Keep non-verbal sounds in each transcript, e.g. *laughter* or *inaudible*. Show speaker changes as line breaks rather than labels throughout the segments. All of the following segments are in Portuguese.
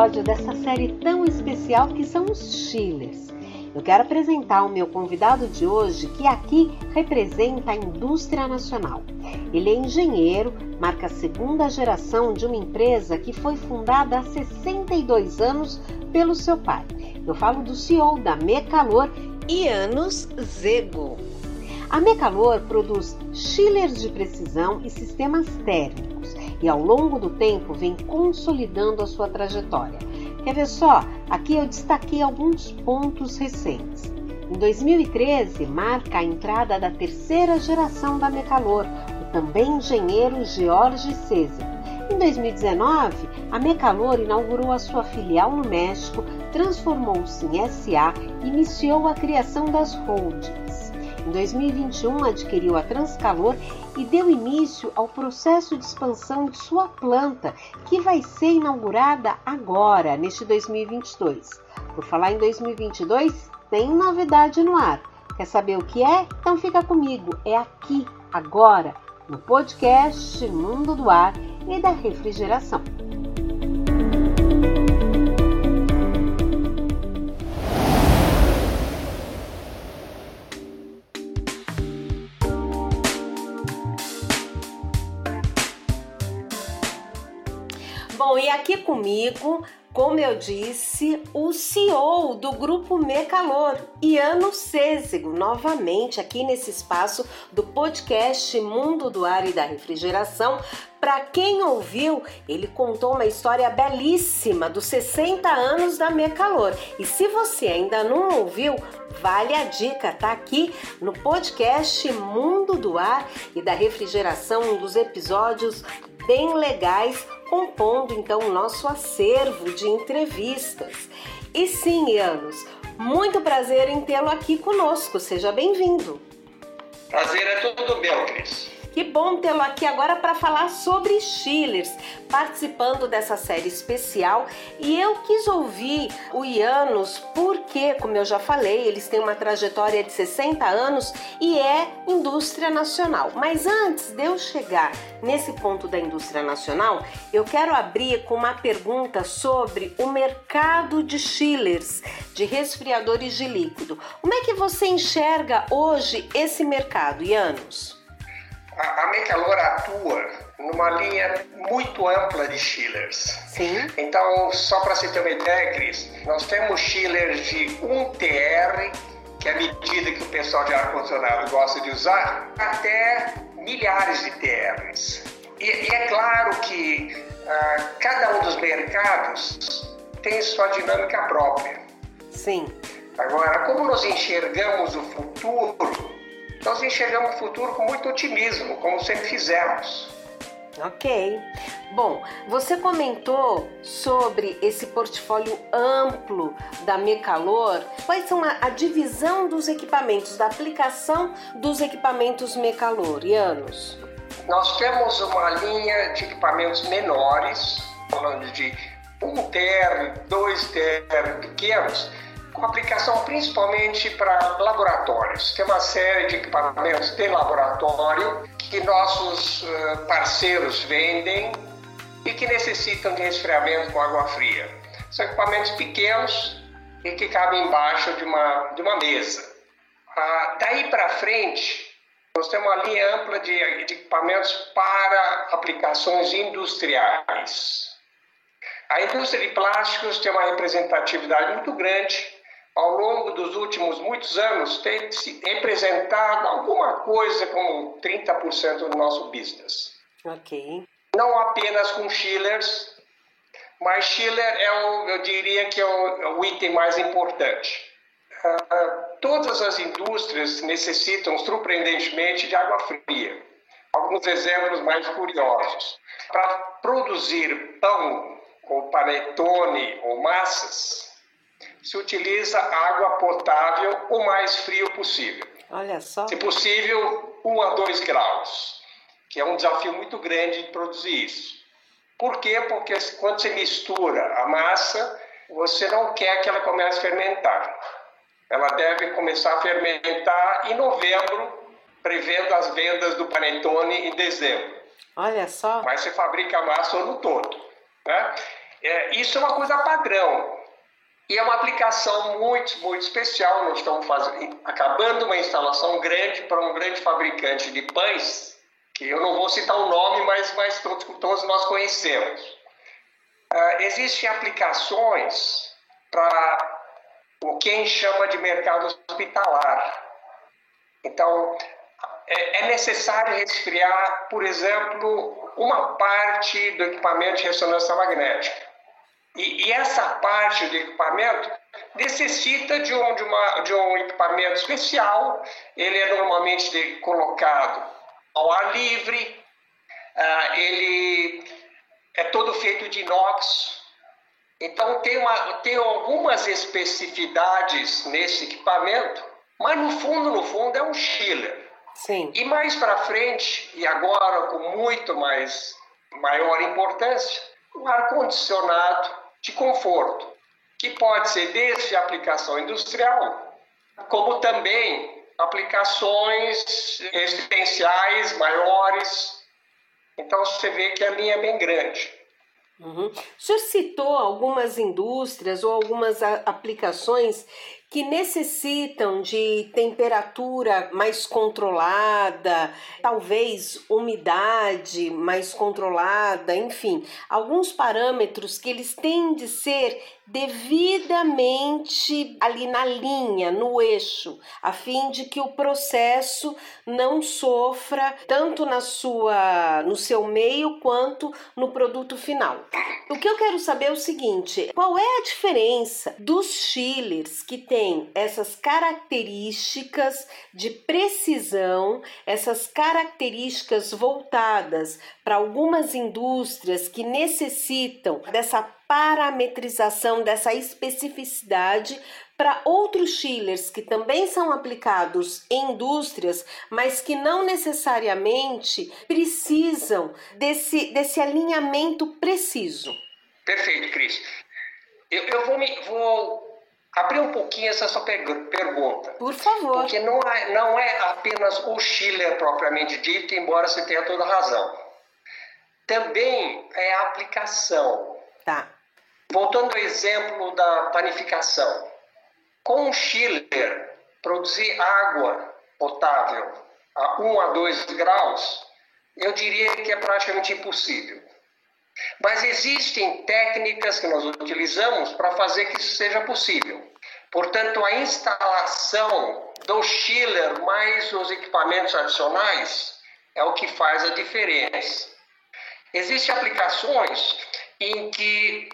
episódio dessa série tão especial que são os chillers. Eu quero apresentar o meu convidado de hoje, que aqui representa a indústria nacional. Ele é engenheiro, marca a segunda geração de uma empresa que foi fundada há 62 anos pelo seu pai. Eu falo do CEO da Mecalor, Ianos Zego. A Mecalor produz chillers de precisão e sistemas térmicos e ao longo do tempo vem consolidando a sua trajetória. Quer ver só? Aqui eu destaquei alguns pontos recentes. Em 2013, marca a entrada da terceira geração da Mecalor, o também engenheiro George César. Em 2019, a Mecalor inaugurou a sua filial no México, transformou-se em SA e iniciou a criação das holdings. Em 2021, adquiriu a Transcalor e deu início ao processo de expansão de sua planta, que vai ser inaugurada agora, neste 2022. Por falar em 2022, tem novidade no ar. Quer saber o que é? Então fica comigo. É aqui, agora, no podcast Mundo do Ar e da Refrigeração. Aqui comigo, como eu disse, o CEO do grupo Mecalor, Iano Cêzego, novamente aqui nesse espaço do podcast Mundo do Ar e da Refrigeração. Para quem ouviu, ele contou uma história belíssima dos 60 anos da Mecalor. E se você ainda não ouviu, vale a dica, tá aqui no podcast Mundo do Ar e da Refrigeração, um dos episódios bem legais compondo então o nosso acervo de entrevistas. E sim, Ianos, muito prazer em tê-lo aqui conosco. Seja bem-vindo.
Prazer é todo meu, Cris.
Que bom tê-lo aqui agora para falar sobre chillers, participando dessa série especial. E eu quis ouvir o Ianos porque, como eu já falei, eles têm uma trajetória de 60 anos e é indústria nacional. Mas antes de eu chegar nesse ponto da indústria nacional, eu quero abrir com uma pergunta sobre o mercado de chillers, de resfriadores de líquido. Como é que você enxerga hoje esse mercado, Ianos?
A, a Mecalor atua numa linha muito ampla de chillers.
Sim.
Então, só para você ter uma ideia, Cris, nós temos chillers de 1 TR, que é a medida que o pessoal de ar-condicionado gosta de usar, até milhares de TRs. E, e é claro que uh, cada um dos mercados tem sua dinâmica própria.
Sim.
Agora, como nós enxergamos o futuro, nós enxergamos o futuro com muito otimismo, como sempre fizemos.
Ok. Bom, você comentou sobre esse portfólio amplo da Mecalor. Quais são a, a divisão dos equipamentos, da aplicação dos equipamentos Mecalor, Ianos?
Nós temos uma linha de equipamentos menores, falando de 1 TR, 2 TR pequenos, com aplicação principalmente para laboratórios. Tem uma série de equipamentos de laboratório que nossos eh, parceiros vendem e que necessitam de resfriamento com água fria. São equipamentos pequenos e que cabem embaixo de uma, de uma mesa. Ah, daí para frente, nós temos uma linha ampla de, de equipamentos para aplicações industriais. A indústria de plásticos tem uma representatividade muito grande ao longo dos últimos muitos anos, tem se representado alguma coisa como 30% do nosso business.
Ok.
Não apenas com chillers, mas chiller é o, eu diria que é o, é o item mais importante. Uh, todas as indústrias necessitam, surpreendentemente, de água fria. Alguns exemplos mais curiosos. Para produzir pão, ou panetone, ou massas, se utiliza água potável o mais frio possível.
Olha só.
Se possível, 1 a 2 graus, que é um desafio muito grande de produzir isso. Por quê? Porque quando você mistura a massa, você não quer que ela comece a fermentar. Ela deve começar a fermentar em novembro, prevendo as vendas do panetone em dezembro.
Olha só.
Mas você fabrica a massa o ano todo. Né? É, isso é uma coisa padrão. E é uma aplicação muito, muito especial. Nós estamos fazendo, acabando uma instalação grande para um grande fabricante de pães, que eu não vou citar o nome, mas, mas todos, todos nós conhecemos. Uh, existem aplicações para o que a gente chama de mercado hospitalar. Então, é, é necessário resfriar, por exemplo, uma parte do equipamento de ressonância magnética. E, e essa parte do equipamento necessita de um, de, uma, de um equipamento especial. Ele é normalmente colocado ao ar livre, uh, ele é todo feito de inox. Então, tem, uma, tem algumas especificidades nesse equipamento, mas no fundo, no fundo, é um chiller.
Sim.
E mais para frente, e agora com muito mais maior importância, um ar-condicionado de conforto, que pode ser desde aplicação industrial, como também aplicações residenciais maiores. Então você vê que a linha é bem grande.
Uhum. O senhor citou algumas indústrias ou algumas aplicações que necessitam de temperatura mais controlada, talvez umidade mais controlada, enfim, alguns parâmetros que eles têm de ser devidamente ali na linha, no eixo, a fim de que o processo não sofra tanto na sua no seu meio quanto no produto final. O que eu quero saber é o seguinte, qual é a diferença dos chillers que têm essas características de precisão, essas características voltadas para algumas indústrias que necessitam dessa parametrização dessa especificidade para outros chillers que também são aplicados em indústrias, mas que não necessariamente precisam desse, desse alinhamento preciso.
Perfeito, Cris. Eu, eu vou, me, vou abrir um pouquinho essa sua pergunta.
Por favor.
Porque não é, não é apenas o chiller propriamente dito, embora você tenha toda razão. Também é a aplicação.
Tá.
Voltando ao exemplo da panificação. Com um chiller, produzir água potável a 1 a 2 graus, eu diria que é praticamente impossível. Mas existem técnicas que nós utilizamos para fazer que isso seja possível. Portanto, a instalação do chiller mais os equipamentos adicionais é o que faz a diferença. Existem aplicações em que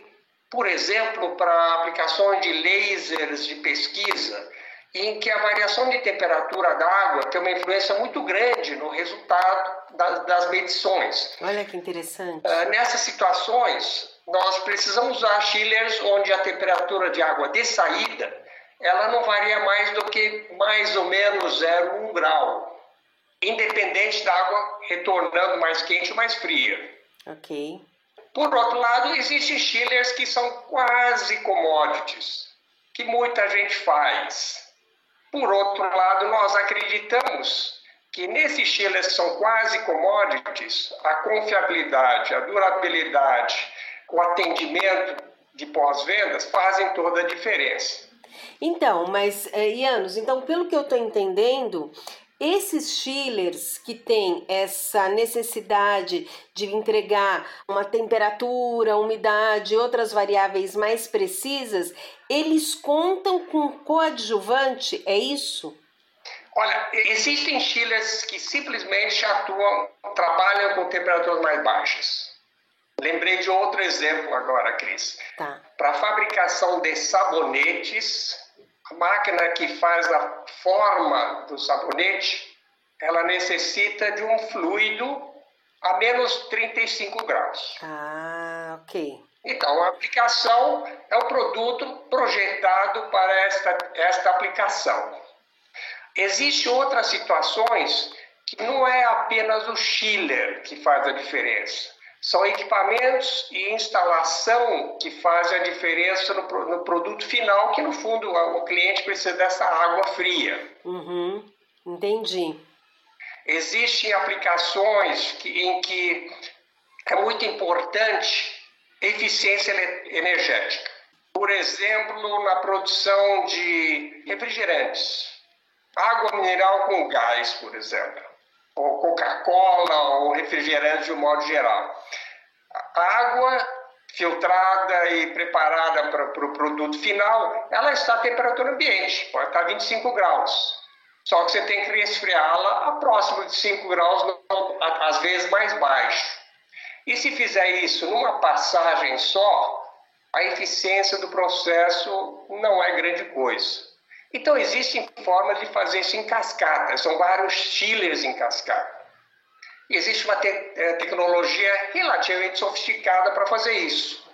por exemplo, para aplicações de lasers de pesquisa, em que a variação de temperatura da água tem uma influência muito grande no resultado das, das medições.
Olha que interessante.
Uh, nessas situações, nós precisamos usar chillers onde a temperatura de água de saída ela não varia mais do que mais ou menos 0,1 grau, independente da água retornando mais quente ou mais fria.
Ok.
Por outro lado, existem chillers que são quase commodities, que muita gente faz. Por outro lado, nós acreditamos que nesses chillers que são quase commodities, a confiabilidade, a durabilidade, o atendimento de pós-vendas fazem toda a diferença.
Então, mas, eh, Ianos, então, pelo que eu estou entendendo, esses chillers que têm essa necessidade de entregar uma temperatura, umidade e outras variáveis mais precisas, eles contam com coadjuvante, é isso?
Olha, existem chillers que simplesmente atuam, trabalham com temperaturas mais baixas. Lembrei de outro exemplo agora, Cris.
Tá.
Para fabricação de sabonetes, a máquina que faz a forma do sabonete, ela necessita de um fluido a menos 35 graus.
Ah, ok.
Então, a aplicação é o produto projetado para esta, esta aplicação. Existem outras situações que não é apenas o chiller que faz a diferença. São equipamentos e instalação que fazem a diferença no, no produto final, que no fundo o cliente precisa dessa água fria.
Uhum, entendi.
Existem aplicações que, em que é muito importante eficiência energética. Por exemplo, na produção de refrigerantes, água mineral com gás, por exemplo, ou Coca-Cola ou refrigerante de um modo geral. A água filtrada e preparada para o pro produto final, ela está a temperatura ambiente, pode estar 25 graus. Só que você tem que resfriá-la a próximo de 5 graus, às vezes mais baixo. E se fizer isso numa passagem só, a eficiência do processo não é grande coisa. Então existem formas de fazer isso em cascata, são vários chillers em cascata. E existe uma te eh, tecnologia relativamente sofisticada para fazer isso.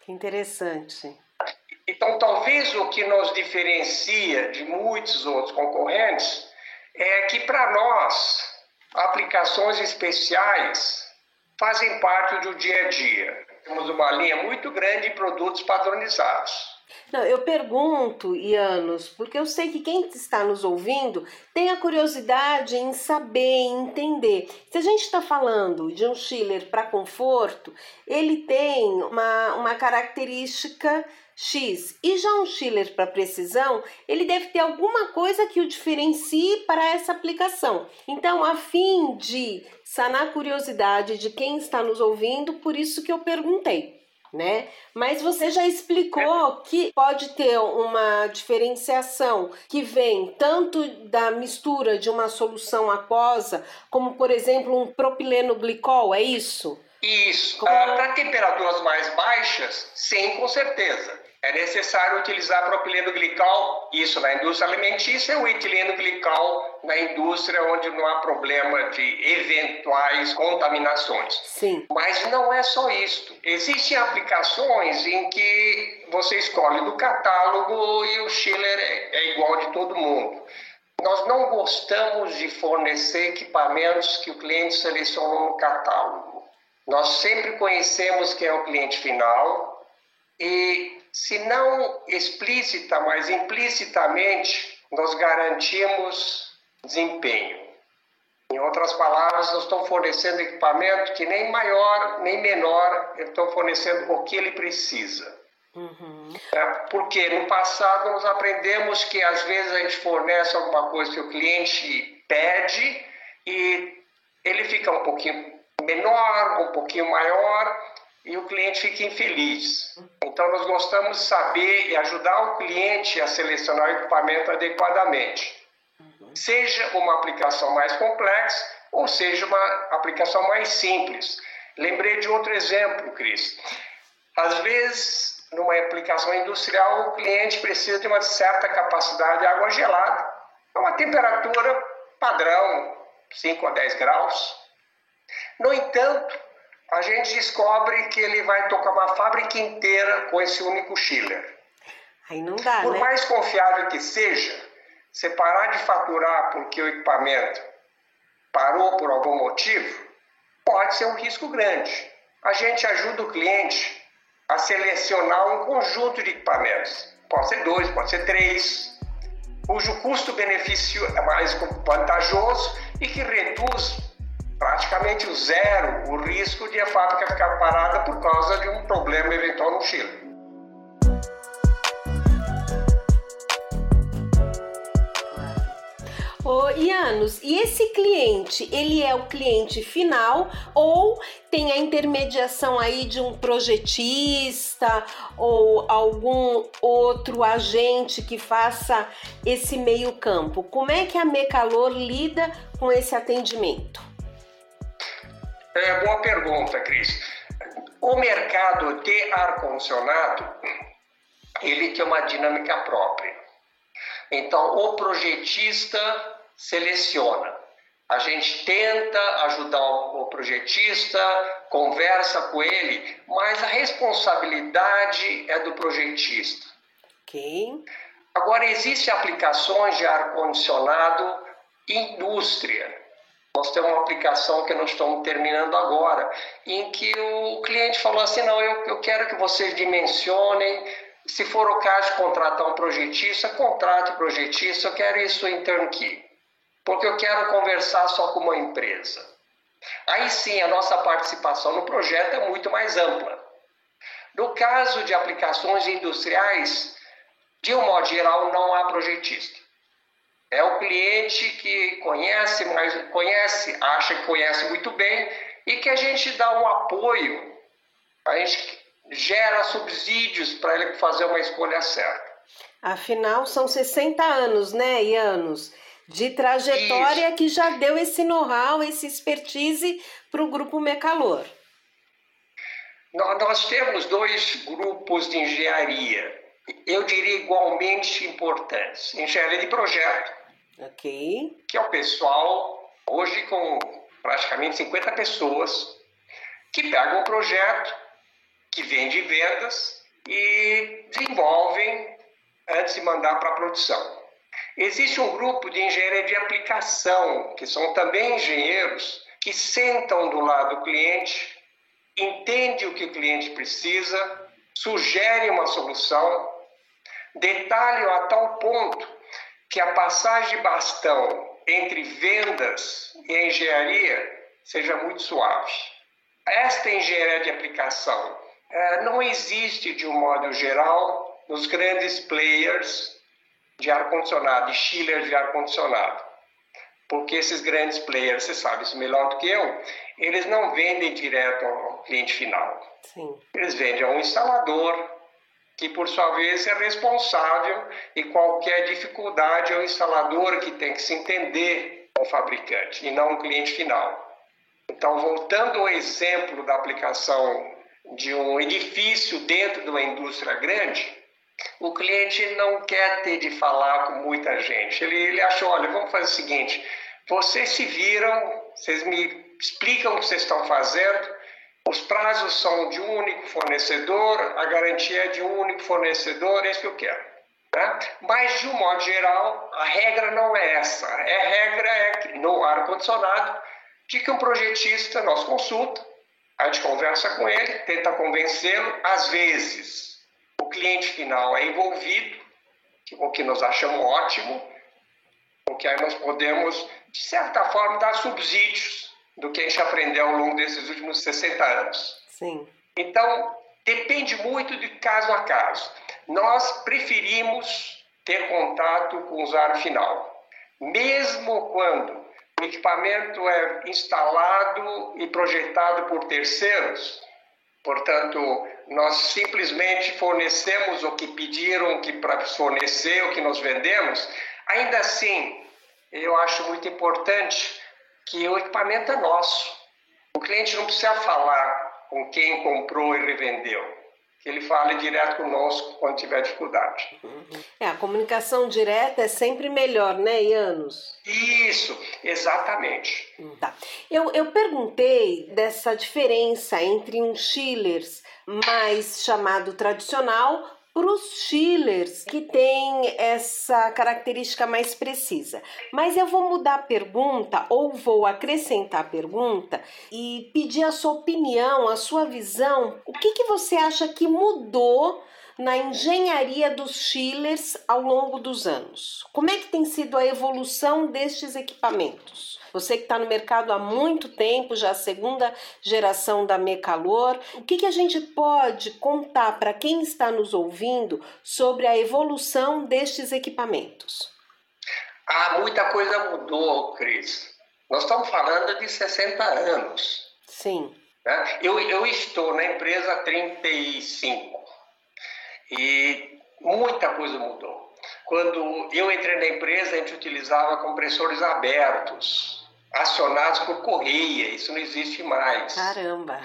Que interessante.
Então, talvez o que nos diferencia de muitos outros concorrentes é que, para nós, aplicações especiais fazem parte do dia a dia. Temos uma linha muito grande de produtos padronizados.
Não, eu pergunto, Ianos, porque eu sei que quem está nos ouvindo tem a curiosidade em saber, em entender. Se a gente está falando de um chiller para conforto, ele tem uma, uma característica X. E já um chiller para precisão, ele deve ter alguma coisa que o diferencie para essa aplicação. Então, a fim de sanar a curiosidade de quem está nos ouvindo, por isso que eu perguntei né? Mas você já explicou que pode ter uma diferenciação que vem tanto da mistura de uma solução aquosa, como por exemplo um propileno glicol, é isso?
Isso. Como... Ah, Para temperaturas mais baixas, sim, com certeza é necessário utilizar propileno glicol, isso na indústria alimentícia, o etileno glicol na indústria onde não há problema de eventuais contaminações.
Sim.
Mas não é só isso. Existem aplicações em que você escolhe do catálogo e o chiller é, é igual de todo mundo. Nós não gostamos de fornecer equipamentos que o cliente selecionou no catálogo. Nós sempre conhecemos quem é o cliente final e se não explícita, mas implicitamente, nós garantimos desempenho. Em outras palavras, nós estamos fornecendo equipamento que nem maior nem menor, estão fornecendo o que ele precisa. Uhum. É, porque no passado nós aprendemos que às vezes a gente fornece alguma coisa que o cliente pede e ele fica um pouquinho menor, um pouquinho maior, e o cliente fica infeliz. Então, nós gostamos de saber e ajudar o cliente a selecionar o equipamento adequadamente. Seja uma aplicação mais complexa ou seja uma aplicação mais simples. Lembrei de outro exemplo, Cris. Às vezes, numa aplicação industrial, o cliente precisa de uma certa capacidade de água gelada, a uma temperatura padrão, 5 a 10 graus. No entanto, a gente descobre que ele vai tocar uma fábrica inteira com esse único chiller.
Aí não dá,
Por
né?
mais confiável que seja, você parar de faturar porque o equipamento parou por algum motivo, pode ser um risco grande. A gente ajuda o cliente a selecionar um conjunto de equipamentos. Pode ser dois, pode ser três, cujo custo-benefício é mais vantajoso e que reduz praticamente zero o risco de a fábrica ficar parada por causa de um problema eventual no Chile.
Ô, Ianos, e esse cliente, ele é o cliente final ou tem a intermediação aí de um projetista ou algum outro agente que faça esse meio campo? Como é que a Mecalor lida com esse atendimento?
É, boa pergunta, Cris. O mercado de ar-condicionado, ele tem uma dinâmica própria. Então, o projetista seleciona. A gente tenta ajudar o projetista, conversa com ele, mas a responsabilidade é do projetista.
Ok.
Agora, existem aplicações de ar-condicionado indústria. Nós temos uma aplicação que nós estamos terminando agora, em que o cliente falou assim: não, eu, eu quero que vocês dimensionem. Se for o caso de contratar um projetista, contrate projetista, eu quero isso em turnkey, porque eu quero conversar só com uma empresa. Aí sim, a nossa participação no projeto é muito mais ampla. No caso de aplicações industriais, de um modo geral, não há projetista. É o cliente que conhece, mas conhece, acha que conhece muito bem e que a gente dá um apoio, a gente gera subsídios para ele fazer uma escolha certa.
Afinal, são 60 anos, né, e anos de trajetória Isso. que já deu esse know-how, esse expertise para o grupo Mecalor.
Nós temos dois grupos de engenharia, eu diria igualmente importantes. Engenharia de projeto,
ok,
que é o pessoal, hoje com praticamente 50 pessoas, que pegam um projeto, que vende vendas e desenvolvem antes de mandar para a produção. Existe um grupo de engenharia de aplicação, que são também engenheiros, que sentam do lado do cliente, entendem o que o cliente precisa, sugerem uma solução, detalham a tal ponto que a passagem de bastão entre vendas e engenharia seja muito suave. Esta engenharia de aplicação eh, não existe, de um modo geral, nos grandes players de ar-condicionado, de chiller de ar-condicionado. Porque esses grandes players, você sabe isso melhor do que eu, eles não vendem direto ao cliente final.
Sim.
Eles vendem a um instalador, que por sua vez é responsável e qualquer dificuldade é o instalador que tem que se entender com o fabricante e não o cliente final. Então, voltando ao exemplo da aplicação de um edifício dentro de uma indústria grande, o cliente não quer ter de falar com muita gente. Ele, ele achou, olha, vamos fazer o seguinte, vocês se viram, vocês me explicam o que vocês estão fazendo, os prazos são de um único fornecedor, a garantia é de um único fornecedor, é isso que eu quero. Né? Mas, de um modo geral, a regra não é essa. A regra é que no ar-condicionado, de que um projetista nós consulta, a gente conversa com ele, tenta convencê-lo, às vezes o cliente final é envolvido, o que nós achamos ótimo, porque aí nós podemos, de certa forma, dar subsídios do que a gente aprendeu ao longo desses últimos 60 anos.
Sim.
Então, depende muito de caso a caso. Nós preferimos ter contato com o usuário final, mesmo quando o equipamento é instalado e projetado por terceiros, portanto, nós simplesmente fornecemos o que pediram que para fornecer, o que nós vendemos, ainda assim, eu acho muito importante que o equipamento é nosso. O cliente não precisa falar com quem comprou e revendeu ele fale direto conosco quando tiver dificuldade.
É, a comunicação direta é sempre melhor, né, Ianos?
Isso, exatamente.
Tá. Eu, eu perguntei dessa diferença entre um chillers mais chamado tradicional para os chillers que tem essa característica mais precisa. Mas eu vou mudar a pergunta ou vou acrescentar a pergunta e pedir a sua opinião, a sua visão. O que, que você acha que mudou na engenharia dos chillers ao longo dos anos? Como é que tem sido a evolução destes equipamentos? Você que está no mercado há muito tempo, já a segunda geração da Mecalor, o que, que a gente pode contar para quem está nos ouvindo sobre a evolução destes equipamentos?
Ah, muita coisa mudou, Cris. Nós estamos falando de 60 anos.
Sim.
Né? Eu, eu estou na empresa há 35 e muita coisa mudou. Quando eu entrei na empresa, a gente utilizava compressores abertos, acionados por correia, isso não existe mais.
Caramba!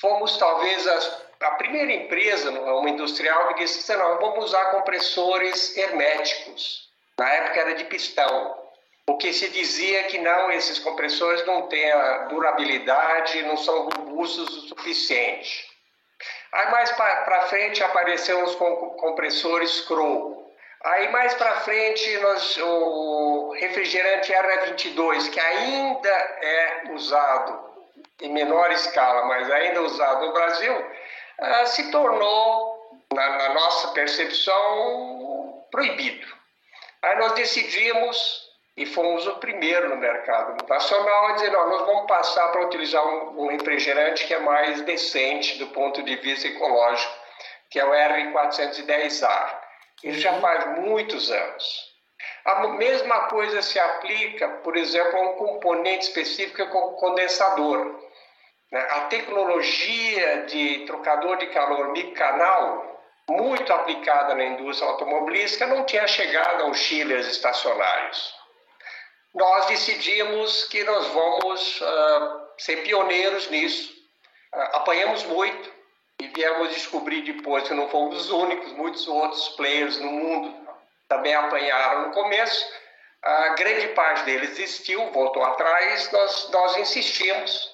Fomos talvez a, a primeira empresa, uma industrial, que disse: não, vamos usar compressores herméticos. Na época era de pistão. O que se dizia que não, esses compressores não têm a durabilidade, não são robustos o suficiente. Aí mais para frente apareceram os compressores Crow. Aí mais para frente nós, o refrigerante R22, que ainda é usado em menor escala, mas ainda usado no Brasil, uh, se tornou, na, na nossa percepção, proibido. Aí nós decidimos e fomos o primeiro no mercado nacional a dizer, não, nós vamos passar para utilizar um, um, refrigerante que é mais decente do ponto de vista ecológico que é o R410A. Ele já uhum. faz muitos anos. A mesma coisa se aplica, por exemplo, a um componente específico que é o condensador. Né? A tecnologia de trocador de calor bicanal, muito aplicada na indústria automobilística, não tinha chegado aos chillers estacionários. Nós decidimos que nós vamos uh, ser pioneiros nisso. Uh, apanhamos muito e viemos descobrir depois que não fomos os únicos, muitos outros players no mundo também apanharam no começo. A grande parte deles desistiu, voltou atrás, nós, nós insistimos.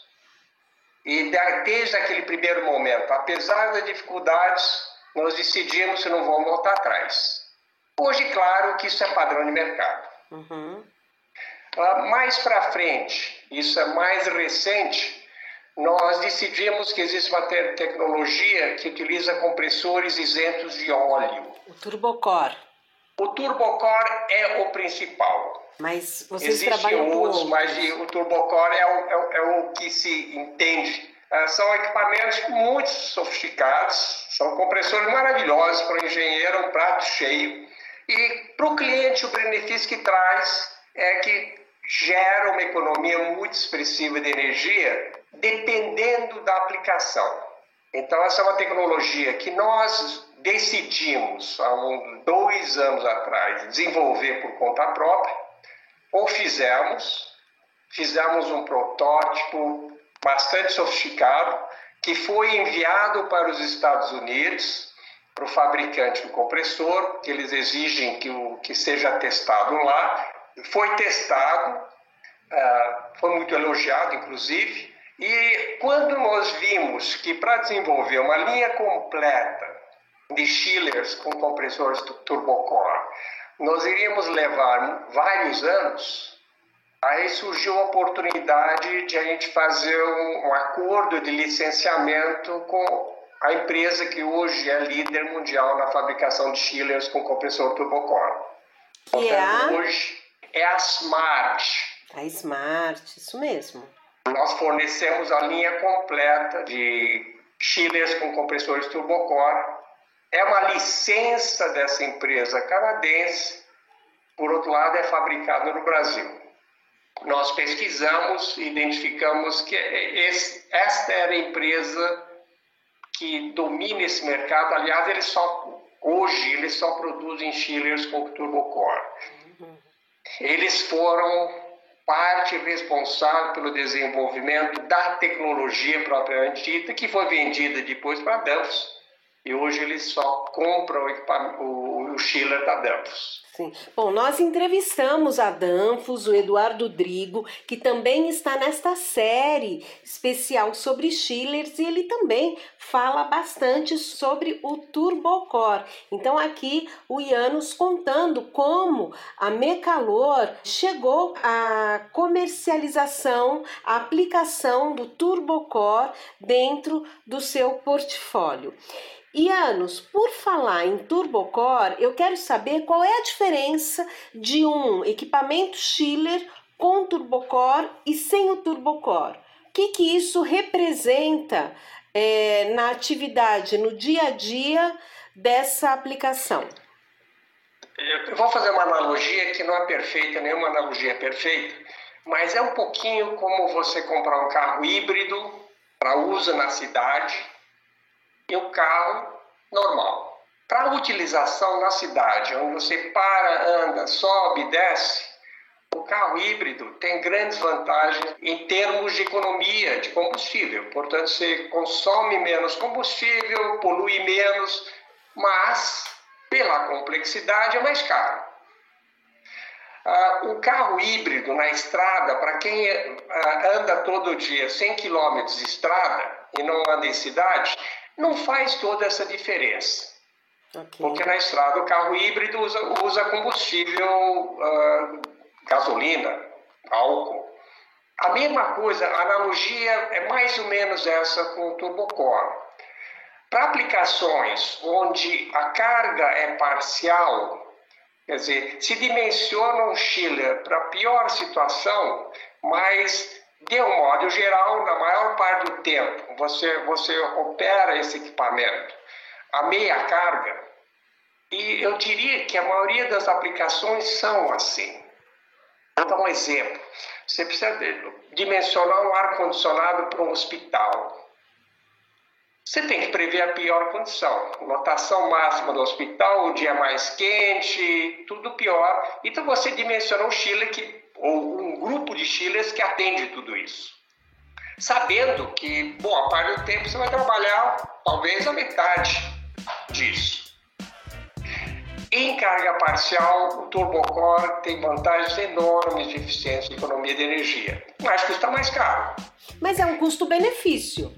E desde aquele primeiro momento, apesar das dificuldades, nós decidimos que não vamos voltar atrás. Hoje, claro que isso é padrão de mercado. Uhum. Mais para frente, isso é mais recente, nós decidimos que existe uma tecnologia que utiliza compressores isentos de óleo.
O turbocore.
O turbocore é o principal.
Mas vocês Existem trabalham outros, com
mas o turbocore é o, é, é o que se entende. Uh, são equipamentos muito sofisticados, são compressores maravilhosos para o engenheiro, um prato cheio. E para o cliente, o benefício que traz é que gera uma economia muito expressiva de energia, dependendo da aplicação. Então, essa é uma tecnologia que nós decidimos, há uns dois anos atrás, desenvolver por conta própria, ou fizemos, fizemos um protótipo bastante sofisticado, que foi enviado para os Estados Unidos, para o fabricante do compressor, que eles exigem que, o, que seja testado lá. Foi testado, uh, foi muito elogiado, inclusive, e quando nós vimos que para desenvolver uma linha completa de chillers com compressores turbocore, nós iríamos levar vários anos, aí surgiu a oportunidade de a gente fazer um, um acordo de licenciamento com a empresa que hoje é líder mundial na fabricação de chillers com compressor turbocore.
Que é a...
hoje é a Smart.
A Smart, isso mesmo.
Nós fornecemos a linha completa de chillers com compressores turbocore. É uma licença dessa empresa canadense, por outro lado, é fabricado no Brasil. Nós pesquisamos e identificamos que esse, esta era a empresa que domina esse mercado. Aliás, eles só, hoje eles só produzem chillers com turbocore. Uhum. Eles foram parte responsável pelo desenvolvimento da tecnologia propriamente dita, que foi vendida depois para a Danfoss. E hoje eles só compram o, o, o chiller da Danfoss.
Sim. Bom, nós entrevistamos a Danfos, o Eduardo Drigo, que também está nesta série especial sobre chillers e ele também fala bastante sobre o turbocore. Então aqui o Ianus contando como a Mecalor chegou à comercialização, à aplicação do turbocore dentro do seu portfólio. Ianos, por falar em turbocore, eu quero saber qual é a diferença de um equipamento chiller com turbocore e sem o turbocore. O que, que isso representa é, na atividade, no dia a dia dessa aplicação?
Eu vou fazer uma analogia que não é perfeita, nenhuma analogia é perfeita, mas é um pouquinho como você comprar um carro híbrido para uso na cidade e um carro normal. Para utilização na cidade, onde você para, anda, sobe, desce, o carro híbrido tem grandes vantagens em termos de economia de combustível. Portanto, você consome menos combustível, polui menos, mas pela complexidade é mais caro. Uh, o carro híbrido na estrada, para quem uh, anda todo dia 100 km de estrada e não anda em cidade, não faz toda essa diferença. Okay. Porque na estrada o carro híbrido usa, usa combustível, uh, gasolina, álcool. A mesma coisa, a analogia é mais ou menos essa com o turbocore. Para aplicações onde a carga é parcial, quer dizer, se dimensiona um chiller para pior situação, mas de um modo geral, na maior parte do tempo, você, você opera esse equipamento a meia carga. E eu diria que a maioria das aplicações são assim. Vou dar um exemplo. Você precisa dimensionar um ar-condicionado para um hospital. Você tem que prever a pior condição. Lotação máxima do hospital, o dia mais quente, tudo pior. Então você dimensiona um Chile que, ou um grupo de Chiles que atende tudo isso. Sabendo que boa parte do tempo você vai trabalhar talvez a metade disso. Em carga parcial, o turbocore tem vantagens enormes de eficiência e economia de energia, mas custa mais caro.
Mas é um custo-benefício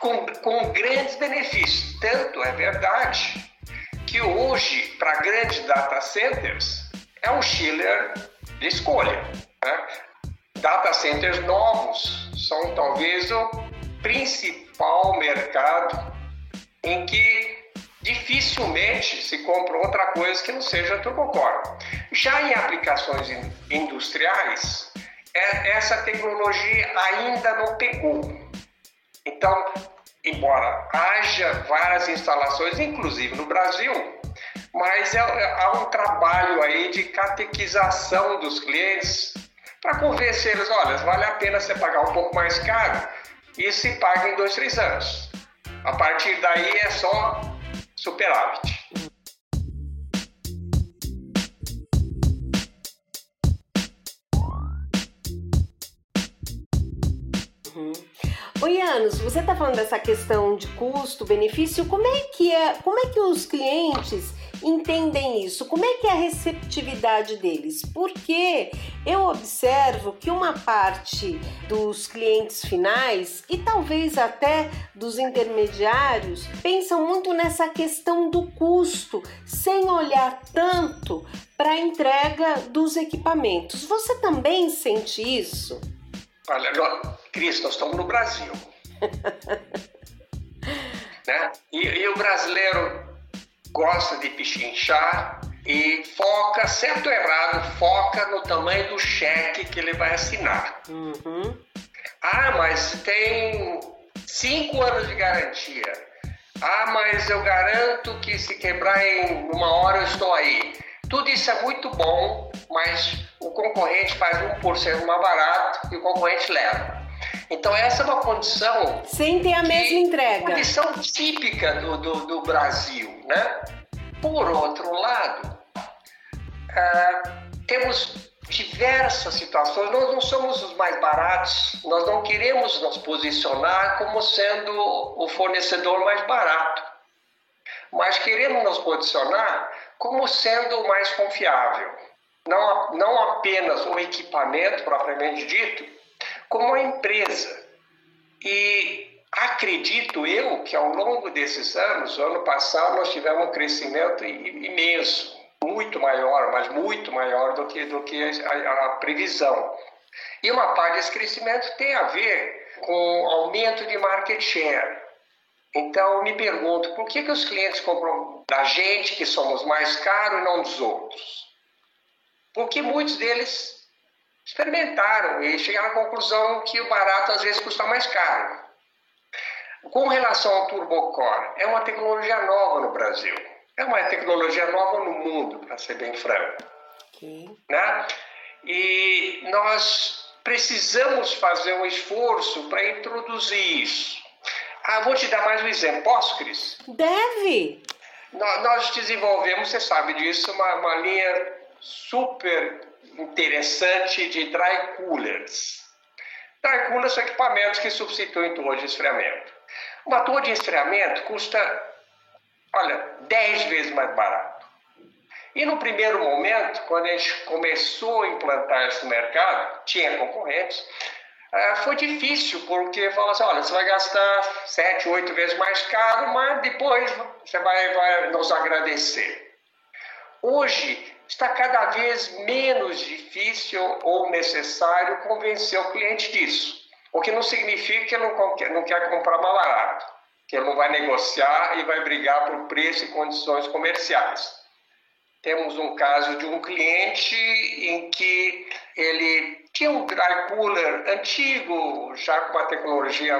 com, com grandes benefícios. Tanto é verdade que hoje, para grandes data centers, é um chiller de escolha. Né? Data centers novos são talvez o principal mercado em que dificilmente se compra outra coisa que não seja turbocore. Já em aplicações industriais, é, essa tecnologia ainda não pegou. Então, embora haja várias instalações, inclusive no Brasil, mas é, há um trabalho aí de catequização dos clientes para convencer eles, olha, vale a pena você pagar um pouco mais caro e se paga em dois, três anos. A partir daí é só superávit.
Oi, Anos, você está falando dessa questão de custo-benefício. Como é que é? Como é que os clientes entendem isso? Como é que é a receptividade deles? Porque eu observo que uma parte dos clientes finais e talvez até dos intermediários pensam muito nessa questão do custo, sem olhar tanto para a entrega dos equipamentos. Você também sente isso?
Olha, Cris, nós estamos no Brasil. *laughs* né? E, e, o brasileiro gosta de pichinchar e foca, certo ou errado, foca no tamanho do cheque que ele vai assinar. Uhum. Ah, mas tem cinco anos de garantia. Ah, mas eu garanto que se quebrar em uma hora eu estou aí. Tudo isso é muito bom, mas o concorrente faz 1% mais barato e o concorrente leva. Então essa é uma condição...
Sem ter a mesma entrega.
Condição típica do, do, do Brasil, né? Por outro lado, uh, temos diversas situações. Nós não somos os mais baratos, nós não queremos nos posicionar como sendo o fornecedor mais barato, mas queremos nos posicionar como sendo o mais confiável. Não, não apenas o equipamento propriamente dito, como a empresa. E acredito eu que ao longo desses anos, ano passado, nós tivemos um crescimento imenso, muito maior, mas muito maior do que, do que a, a previsão. E uma parte desse crescimento tem a ver com aumento de market share. Então, me pergunto, por que, que os clientes compram da gente, que somos mais caros, e não dos outros? Porque muitos deles experimentaram e chegaram à conclusão que o barato às vezes custa mais caro. Com relação ao turbocore, é uma tecnologia nova no Brasil. É uma tecnologia nova no mundo, para ser bem franco. Okay. Né? E nós precisamos fazer um esforço para introduzir isso. Ah, vou te dar mais um exemplo. Posso, Cris?
Deve!
Nós desenvolvemos, você sabe disso, uma, uma linha super interessante de dry coolers. Dry coolers são equipamentos que substituem torre de esfriamento. Uma torre de esfriamento custa, olha, 10 vezes mais barato. E no primeiro momento, quando a gente começou a implantar esse mercado, tinha concorrentes, é, foi difícil, porque falou assim, olha, você vai gastar sete, oito vezes mais caro, mas depois você vai, vai nos agradecer. Hoje está cada vez menos difícil ou necessário convencer o cliente disso. O que não significa que não, não quer comprar mais barato, que ele não vai negociar e vai brigar por preço e condições comerciais. Temos um caso de um cliente em que ele tinha um dry cooler antigo, já com uma tecnologia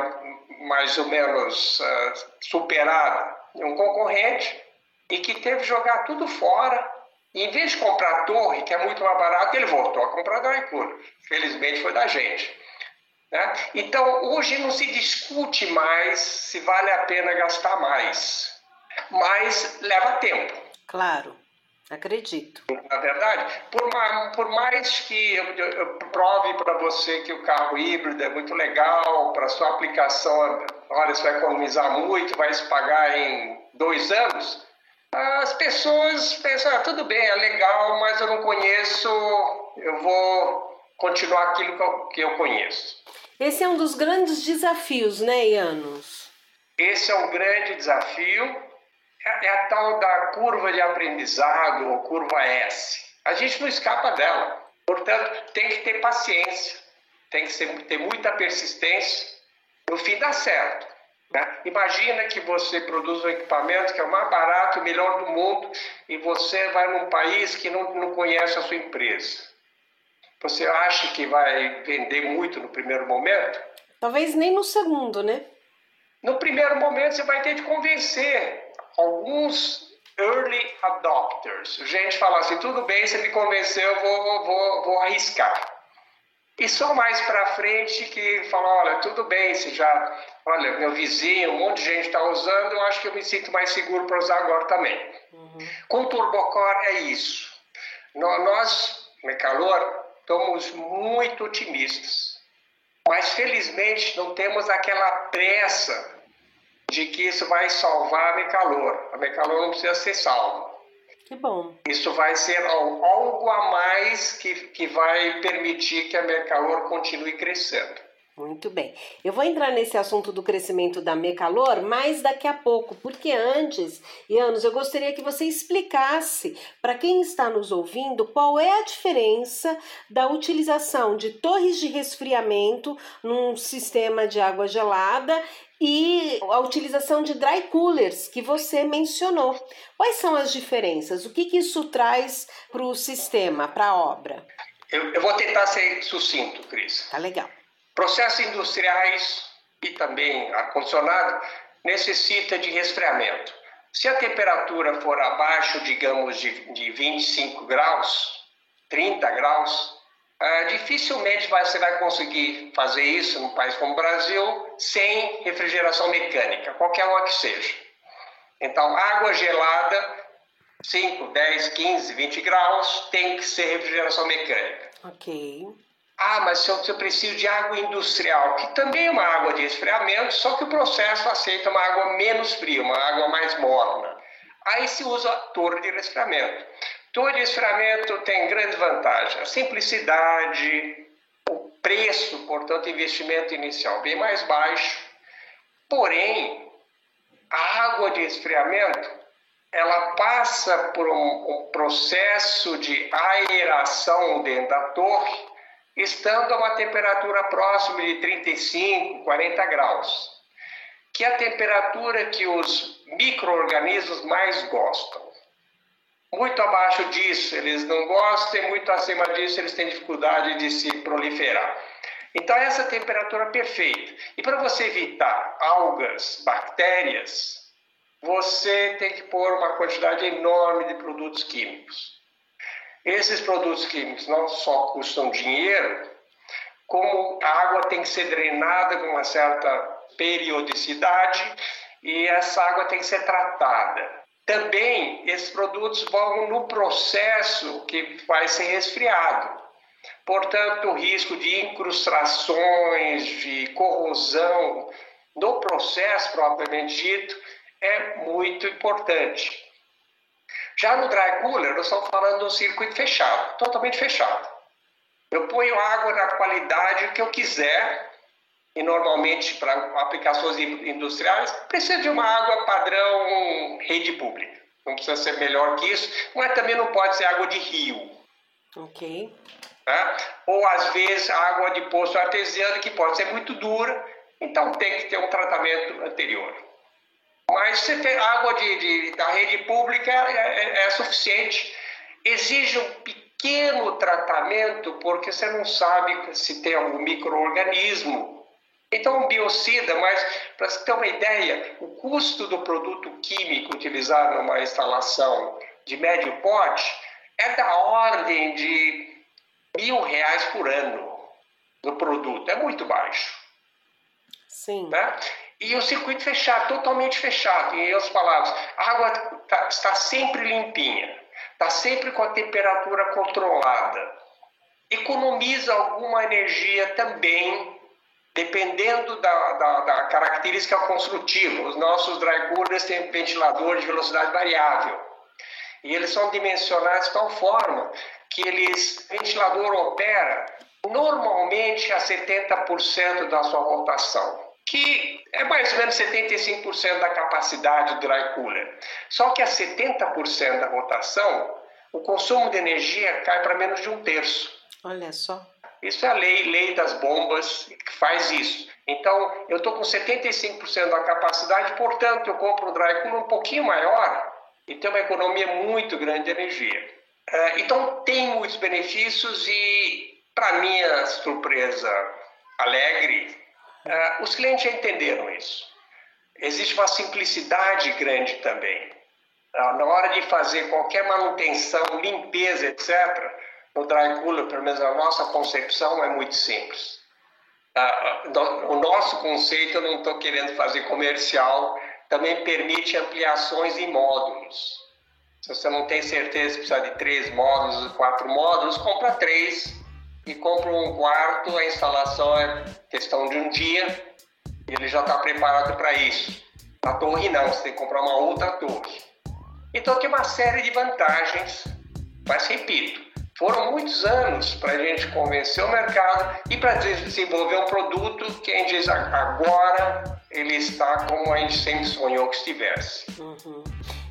mais ou menos uh, superada. um concorrente, e que teve que jogar tudo fora. E, em vez de comprar torre, que é muito mais barato, ele voltou a comprar da Drycooler. Felizmente foi da gente. Né? Então, hoje não se discute mais se vale a pena gastar mais, mas leva tempo.
Claro. Acredito.
Na verdade, por, por mais que eu, eu prove para você que o carro híbrido é muito legal, para sua aplicação, olha, você vai economizar muito, vai se pagar em dois anos, as pessoas pensam, ah, tudo bem, é legal, mas eu não conheço, eu vou continuar aquilo que eu, que eu conheço.
Esse é um dos grandes desafios, né, Ianos?
Esse é um grande desafio é, é a tal da curva de aprendizado, ou curva S. A gente não escapa dela. Portanto, tem que ter paciência, tem que ter muita persistência. No fim dá certo. Né? Imagina que você produz um equipamento que é o mais barato, o melhor do mundo, e você vai num país que não, não conhece a sua empresa. Você acha que vai vender muito no primeiro momento?
Talvez nem no segundo, né?
No primeiro momento você vai ter de convencer alguns early adopters. Gente fala assim, tudo bem, você me convenceu, eu vou, vou, vou arriscar. E só mais para frente que fala, olha, tudo bem, se já, olha, meu vizinho, um monte de gente está usando, eu acho que eu me sinto mais seguro para usar agora também. Uhum. Com o Turbocore é isso. Nós, Mecalor, estamos muito otimistas. Mas felizmente não temos aquela pressa de que isso vai salvar a Mecalor. A Mecalor não precisa ser salva.
Que bom.
Isso vai ser algo a mais que, que vai permitir que a Mecalor continue crescendo.
Muito bem. Eu vou entrar nesse assunto do crescimento da Mecalor mais daqui a pouco, porque antes, Ianos, eu gostaria que você explicasse para quem está nos ouvindo qual é a diferença da utilização de torres de resfriamento num sistema de água gelada e a utilização de dry coolers que você mencionou. Quais são as diferenças? O que, que isso traz para o sistema, para a obra?
Eu, eu, vou tentar ser sucinto, Cris.
Tá legal.
Processos industriais e também ar-condicionado necessita de resfriamento. Se a temperatura for abaixo, digamos, de, de 25 graus, 30 graus, Uh, dificilmente você vai conseguir fazer isso num país como o Brasil sem refrigeração mecânica, qualquer uma que seja. Então, água gelada, 5, 10, 15, 20 graus, tem que ser refrigeração mecânica.
Ok.
Ah, mas se eu, se eu preciso de água industrial, que também é uma água de esfriamento, só que o processo aceita uma água menos fria, uma água mais morna. Aí se usa torre de resfriamento. Todo esfriamento tem grande vantagem. A simplicidade, o preço, portanto, investimento inicial bem mais baixo. Porém, a água de esfriamento ela passa por um, um processo de aeração dentro da torre, estando a uma temperatura próxima de 35, 40 graus, que é a temperatura que os micro-organismos mais gostam. Muito abaixo disso eles não gostam, e muito acima disso eles têm dificuldade de se proliferar. Então, essa temperatura perfeita. E para você evitar algas, bactérias, você tem que pôr uma quantidade enorme de produtos químicos. Esses produtos químicos não só custam dinheiro, como a água tem que ser drenada com uma certa periodicidade e essa água tem que ser tratada. Também esses produtos vão no processo que vai ser resfriado. Portanto, o risco de incrustações, de corrosão no processo propriamente dito é muito importante. Já no dry cooler, nós estamos falando de um circuito fechado, totalmente fechado. Eu ponho água na qualidade que eu quiser, e normalmente para aplicações industriais, precisa de uma água padrão rede pública. Não precisa ser melhor que isso, mas também não pode ser água de rio.
Ok.
Tá? Ou às vezes água de poço artesiano, que pode ser muito dura, então tem que ter um tratamento anterior. Mas você tem água de, de da rede pública é, é, é suficiente. Exige um pequeno tratamento, porque você não sabe se tem algum microorganismo Então, um biocida, mas para você ter uma ideia, o custo do produto químico utilizado numa instalação de médio porte é da ordem de mil reais por ano do produto. É muito baixo.
Sim.
Né? E o circuito fechado, totalmente fechado. Em outras palavras, a água tá, está sempre limpinha, está sempre com a temperatura controlada. Economiza alguma energia também, dependendo da, da, da característica construtiva. Os nossos dry coolers têm ventilador de velocidade variável. E eles são dimensionados de tal forma que eles, o ventilador opera normalmente a 70% da sua rotação que é mais ou menos 75% da capacidade do dry cooler. Só que a 70% da rotação, o consumo de energia cai para menos de um terço.
Olha só.
Isso é a lei, lei das bombas que faz isso. Então, eu estou com 75% da capacidade, portanto, eu compro um dry cooler um pouquinho maior e tem uma economia muito grande de energia. É, então, tem muitos benefícios e, para minha surpresa alegre, Uh, os clientes já entenderam isso. Existe uma simplicidade grande também. Uh, na hora de fazer qualquer manutenção, limpeza, etc., no dry cooler, pelo menos a nossa concepção é muito simples. Uh, o nosso conceito, eu não estou querendo fazer comercial, também permite ampliações em módulos. Se você não tem certeza se precisa de três módulos, quatro módulos, compra três e compra um quarto, a instalação é questão de um dia, ele já está preparado para isso. A torre não, você tem que comprar uma outra torre. Então tem uma série de vantagens, mas repito, foram muitos anos para a gente convencer o mercado e para desenvolver um produto que a gente diz agora ele está como a gente sempre sonhou que estivesse.
Uhum.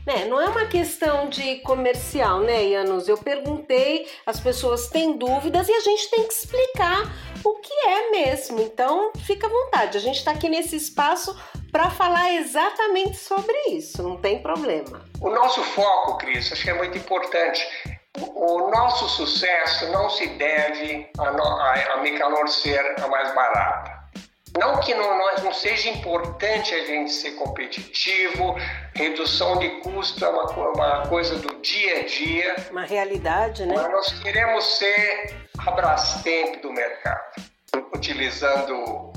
É, não é uma questão de comercial, né, Janus? Eu perguntei, as pessoas têm dúvidas e a gente tem que explicar o que é mesmo. Então, fica à vontade. A gente está aqui nesse espaço para falar exatamente sobre isso, não tem problema.
O nosso foco, Cris, acho que é muito importante. O nosso sucesso não se deve a, a, a Mecanor ser a mais barata. Não que não, não seja importante a gente ser competitivo, redução de custo é uma, uma coisa do dia a dia.
Uma realidade, né?
Mas nós queremos ser a Brastemp do mercado, utilizando uh,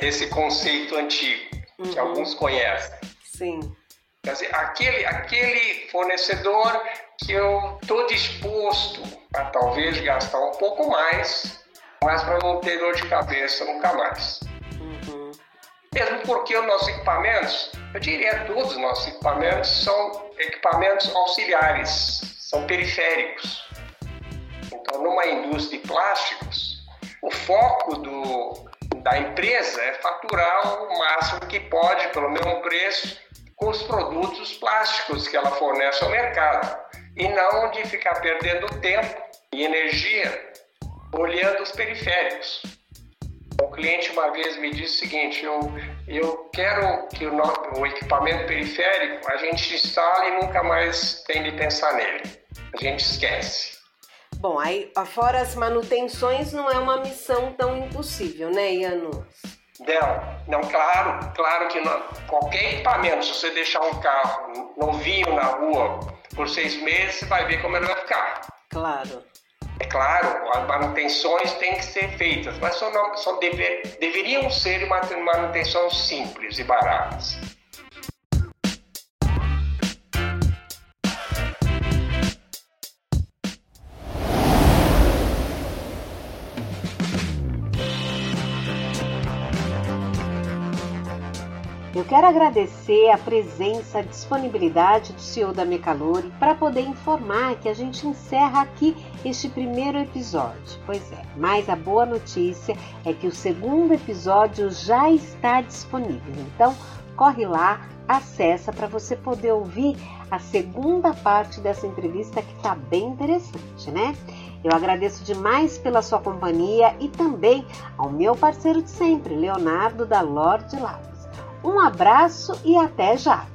esse conceito antigo, uhum. que alguns conhecem.
Sim.
Quer dizer, aquele, aquele fornecedor que eu estou disposto a talvez gastar um pouco mais mas para não ter dor de cabeça nunca mais. Uhum. Mesmo porque os nossos equipamentos, eu diria todos os nossos equipamentos, são equipamentos auxiliares, são periféricos. Então, numa indústria de plásticos, o foco do, da empresa é faturar o máximo que pode, pelo mesmo preço, com os produtos plásticos que ela fornece ao mercado. E não de ficar perdendo tempo e energia olhando os periféricos. O cliente uma vez me disse o seguinte: eu, eu quero que o, o equipamento periférico a gente instale e nunca mais tem de pensar nele. A gente esquece.
Bom, aí fora as manutenções não é uma missão tão impossível, né, Iano?
Não, não, claro, claro que não. qualquer equipamento, se você deixar um carro novinho na rua por seis meses, você vai ver como ele vai ficar.
Claro.
É claro, as manutenções têm que ser feitas, mas só, não, só deve, deveriam ser manutenções simples e baratas.
Quero agradecer a presença, a disponibilidade do CEO da Mecalore para poder informar que a gente encerra aqui este primeiro episódio. Pois é, mas a boa notícia é que o segundo episódio já está disponível. Então, corre lá, acessa para você poder ouvir a segunda parte dessa entrevista que está bem interessante, né? Eu agradeço demais pela sua companhia e também ao meu parceiro de sempre, Leonardo da Lorde Lab. Um abraço e até já!